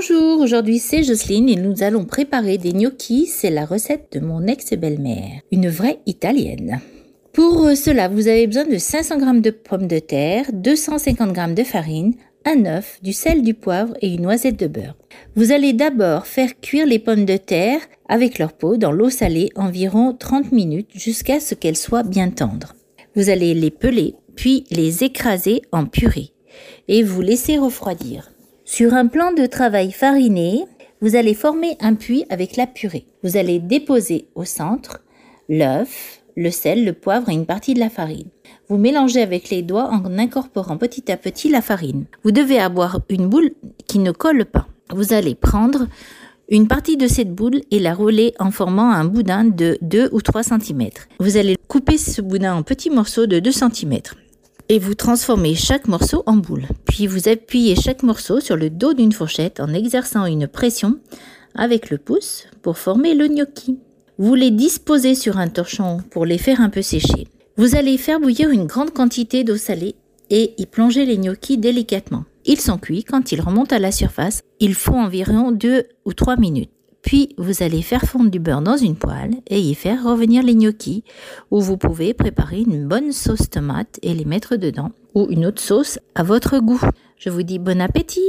Bonjour, aujourd'hui c'est Jocelyne et nous allons préparer des gnocchis. C'est la recette de mon ex-belle-mère, une vraie italienne. Pour euh, cela, vous avez besoin de 500 g de pommes de terre, 250 g de farine, un œuf, du sel, du poivre et une noisette de beurre. Vous allez d'abord faire cuire les pommes de terre avec leur peau dans l'eau salée environ 30 minutes jusqu'à ce qu'elles soient bien tendres. Vous allez les peler, puis les écraser en purée et vous laisser refroidir. Sur un plan de travail fariné, vous allez former un puits avec la purée. Vous allez déposer au centre l'œuf, le sel, le poivre et une partie de la farine. Vous mélangez avec les doigts en incorporant petit à petit la farine. Vous devez avoir une boule qui ne colle pas. Vous allez prendre une partie de cette boule et la rouler en formant un boudin de 2 ou 3 cm. Vous allez couper ce boudin en petits morceaux de 2 cm et vous transformez chaque morceau en boule. Puis vous appuyez chaque morceau sur le dos d'une fourchette en exerçant une pression avec le pouce pour former le gnocchi. Vous les disposez sur un torchon pour les faire un peu sécher. Vous allez faire bouillir une grande quantité d'eau salée et y plonger les gnocchis délicatement. Ils sont cuits quand ils remontent à la surface. Il faut environ 2 ou 3 minutes. Puis vous allez faire fondre du beurre dans une poêle et y faire revenir les gnocchis, ou vous pouvez préparer une bonne sauce tomate et les mettre dedans, ou une autre sauce à votre goût. Je vous dis bon appétit